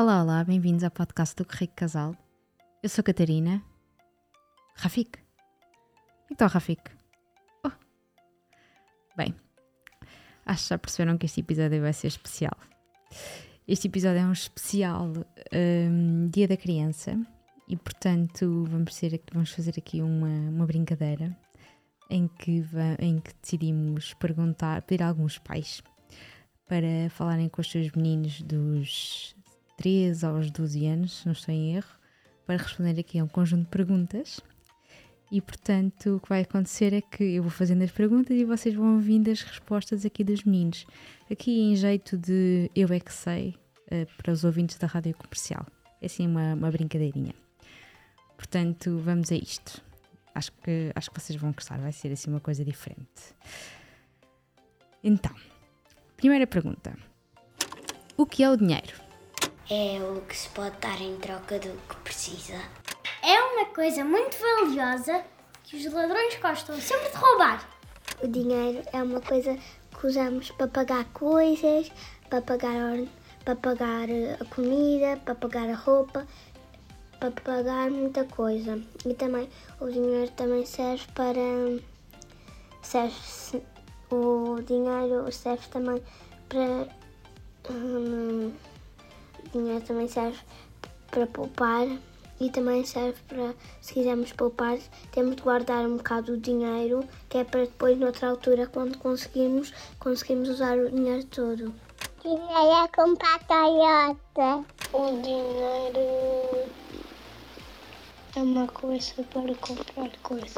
Olá, olá, bem-vindos ao podcast do Correio Casal. Eu sou Catarina. Rafik? Então, Rafik? Oh. Bem, acho que já perceberam que este episódio vai ser especial. Este episódio é um especial um, Dia da Criança e, portanto, vamos, ser, vamos fazer aqui uma, uma brincadeira em que, em que decidimos perguntar, pedir a alguns pais para falarem com os seus meninos dos 13 aos 12 anos, se não estou em erro, para responder aqui a um conjunto de perguntas. E portanto, o que vai acontecer é que eu vou fazendo as perguntas e vocês vão ouvindo as respostas aqui dos meninos. Aqui em jeito de eu é que sei, uh, para os ouvintes da rádio comercial. É assim uma, uma brincadeirinha. Portanto, vamos a isto. Acho que, acho que vocês vão gostar, vai ser assim uma coisa diferente. Então, primeira pergunta: O que é o dinheiro? É o que se pode dar em troca do que precisa. É uma coisa muito valiosa que os ladrões gostam sempre de roubar. O dinheiro é uma coisa que usamos para pagar coisas, para pagar, para pagar a comida, para pagar a roupa, para pagar muita coisa. E também o dinheiro também serve para serve o dinheiro serve também para hum, dinheiro também serve para poupar e também serve para, se quisermos poupar, temos de guardar um bocado do dinheiro, que é para depois, noutra altura, quando conseguirmos, conseguimos usar o dinheiro todo. Dinheiro é comprar Toyota. O dinheiro é uma coisa para comprar coisas.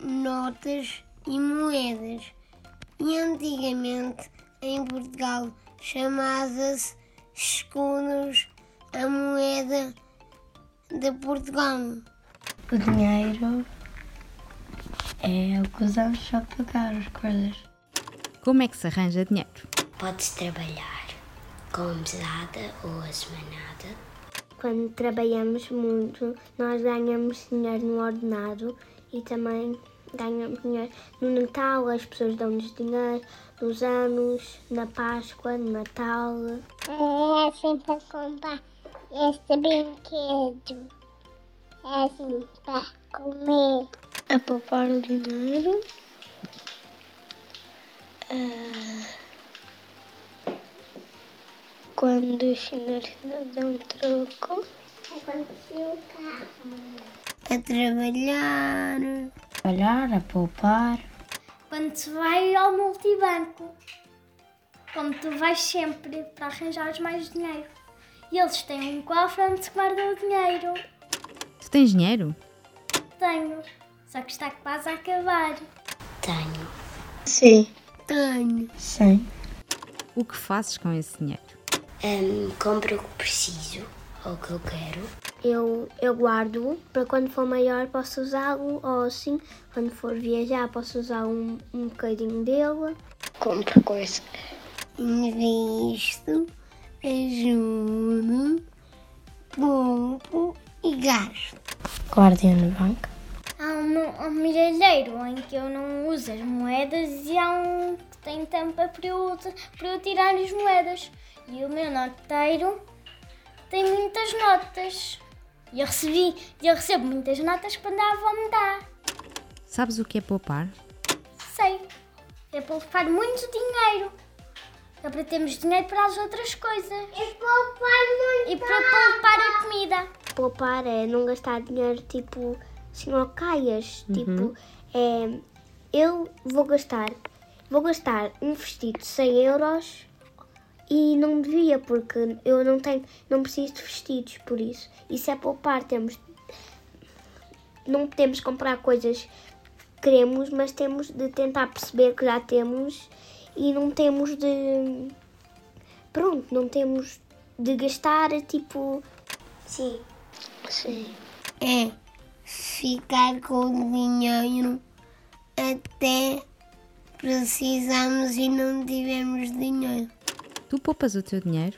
Notas e moedas. E antigamente, em Portugal, chamava-se escudos a moeda de Portugal. O dinheiro é o que usamos para pagar as coisas. Como é que se arranja dinheiro? Pode-se trabalhar com a mesada ou a semanada. Quando trabalhamos muito, nós ganhamos dinheiro no ordenado e também ganhamos dinheiro no Natal, as pessoas dão-nos dinheiro, nos anos, na Páscoa, no Natal. É assim para comprar este brinquedo. É assim para comer. É poupar o dinheiro. É... Quando os senhores dão troco. É quando o carro. A trabalhar. Trabalhar, a poupar. Quando se vai ao multibanco. Como tu vais sempre para arranjar mais dinheiro. E eles têm um cofre onde se guarda o dinheiro. Tu tens dinheiro? Tenho. Só que está quase a acabar. Tenho. Sim. Tenho. Sim. O que fazes com esse dinheiro? Um, compro o que preciso ou o que eu quero. Eu, eu guardo para quando for maior posso usá-lo ou assim, quando for viajar posso usar um, um bocadinho dele. Compro coisas. Invisto, ajudo, poupo e gasto. Guarda no banco. Há um, um milheiro em que eu não uso as moedas e há um que tem tampa para eu, para eu tirar as moedas. E o meu noteiro tem muitas notas. E eu recebi, eu recebo muitas notas quando a avó me dá. Sabes o que é poupar? Sei. É poupar muito dinheiro. É para termos dinheiro para as outras coisas. E poupar muito. E para poupar a comida. Poupar é não gastar dinheiro tipo assim ao caias. Tipo, é eu vou gastar, vou gastar um vestido de 100 euros e não devia porque eu não tenho, não preciso de vestidos por isso. Isso é poupar, temos não podemos comprar coisas que queremos, mas temos de tentar perceber que já temos e não temos de pronto, não temos de gastar tipo sim. Sim. É ficar com o dinheiro até precisarmos e não tivermos dinheiro. Tu poupas o teu dinheiro?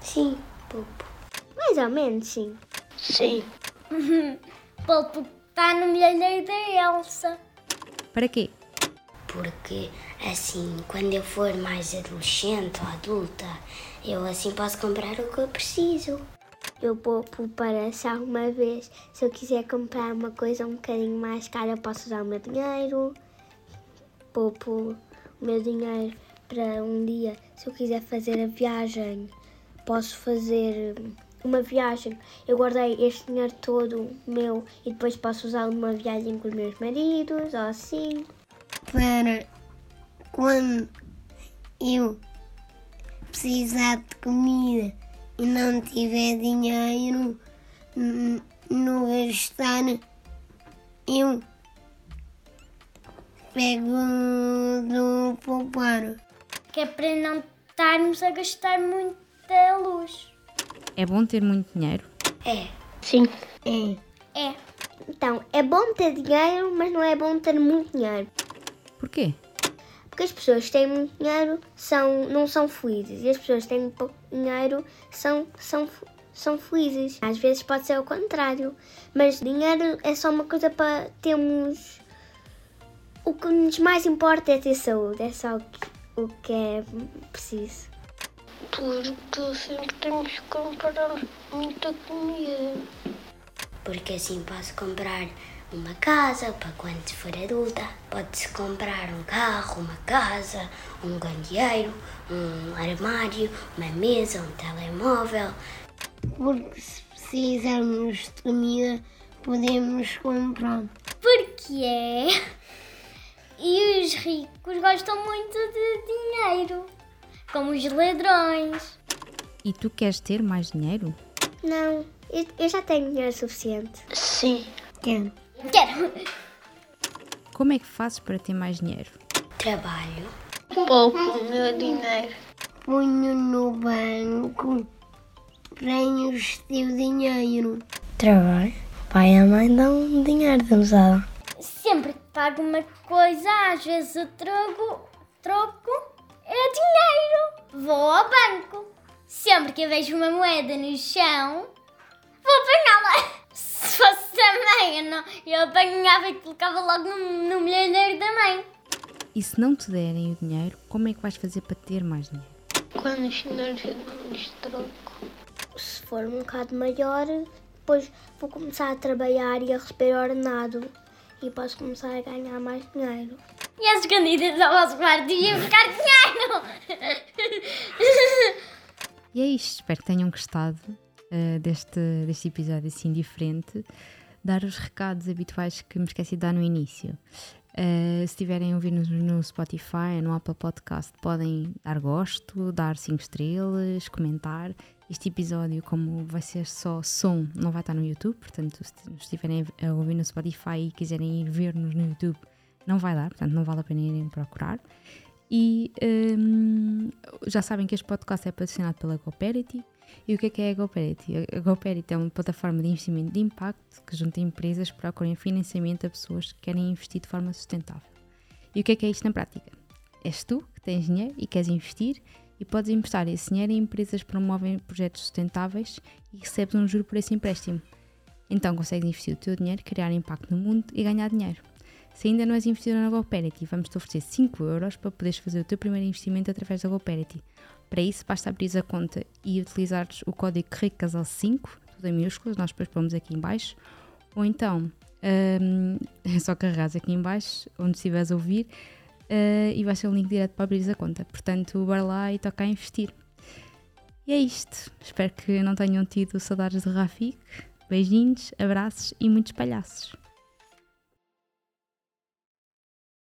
Sim, poupo. Mais ou menos, sim. Sim. Poupo está no milheiro da Elsa. Para quê? porque assim, quando eu for mais adolescente ou adulta, eu assim posso comprar o que eu preciso. Eu poupo para se alguma vez, se eu quiser comprar uma coisa um bocadinho mais cara, eu posso usar o meu dinheiro. Poupo o meu dinheiro para um dia, se eu quiser fazer a viagem, posso fazer uma viagem. Eu guardei este dinheiro todo meu e depois posso usá-lo numa viagem com os meus maridos ou assim. Para quando eu precisar de comida e não tiver dinheiro n- no gastar, eu pego do poupar. Que é para não estarmos a gastar muita luz. É bom ter muito dinheiro? É, Sim. É, É. Então, é bom ter dinheiro, mas não é bom ter muito dinheiro. Porquê? Porque as pessoas que têm muito dinheiro são, não são felizes e as pessoas que têm pouco dinheiro são, são, são felizes. Às vezes pode ser o contrário, mas dinheiro é só uma coisa para termos. O que nos mais importa é ter saúde, é só o que, o que é preciso. Porque sempre temos que comprar muita comida. porque assim posso comprar uma casa para quando for adulta. Pode-se comprar um carro, uma casa, um candeeiro, um armário, uma mesa, um telemóvel. porque se precisarmos de comida, podemos comprar. Porque é. E os ricos gostam muito de dinheiro. Como os ladrões. E tu queres ter mais dinheiro? Não, eu, eu já tenho dinheiro suficiente. Sim. Quero. Quero. Como é que fazes para ter mais dinheiro? Trabalho. Pouco o meu dinheiro. Ponho no banco para investir o dinheiro. Trabalho. Pai e a mãe dão dinheiro de mesada. Pago uma coisa, às vezes o troco, troco é dinheiro. Vou ao banco. Sempre que eu vejo uma moeda no chão, vou apanhá-la. Se fosse a mãe, eu, não, eu apanhava e colocava logo no, no milheiro da mãe. E se não te derem o dinheiro, como é que vais fazer para ter mais dinheiro? Quando os senhores nos troco. Se for um bocado maior, depois vou começar a trabalhar e a receber ordenado e posso começar a ganhar mais dinheiro. E as escondidas ao vosso quarto e ia buscar dinheiro. E é isto, espero que tenham gostado eh, deste, deste episódio assim diferente. Dar os recados habituais que me esqueci de dar no início. Eh, se estiverem a ouvir-nos no Spotify, no Apple Podcast, podem dar gosto, dar 5 estrelas, comentar. Este episódio, como vai ser só som, não vai estar no YouTube, portanto, se estiverem a ouvir no Spotify e quiserem ir ver-nos no YouTube, não vai dar, portanto, não vale a pena irem procurar. E hum, já sabem que este podcast é patrocinado pela GoParity. E o que é que é a GoParity? A GoParity é uma plataforma de investimento de impacto que junta empresas que procuram financiamento a pessoas que querem investir de forma sustentável. E o que é que é isto na prática? És tu que tens dinheiro e queres investir e podes emprestar esse dinheiro em empresas que promovem projetos sustentáveis e recebes um juro por esse empréstimo. Então consegues investir o teu dinheiro, criar impacto no mundo e ganhar dinheiro. Se ainda não és investidor na GoParity, vamos te oferecer 5 euros para poderes fazer o teu primeiro investimento através da GoParity. Para isso, basta abrir a conta e utilizares o código RICCASAL5, tudo em minúsculas, nós depois pomos aqui em baixo, ou então é só carregares aqui em baixo, onde estiveres a ouvir, uh, e vai ser um link direto para abrir a conta. Portanto, bora lá e toca a investir. E é isto. Espero que não tenham tido saudades de Rafik. Beijinhos, abraços e muitos palhaços.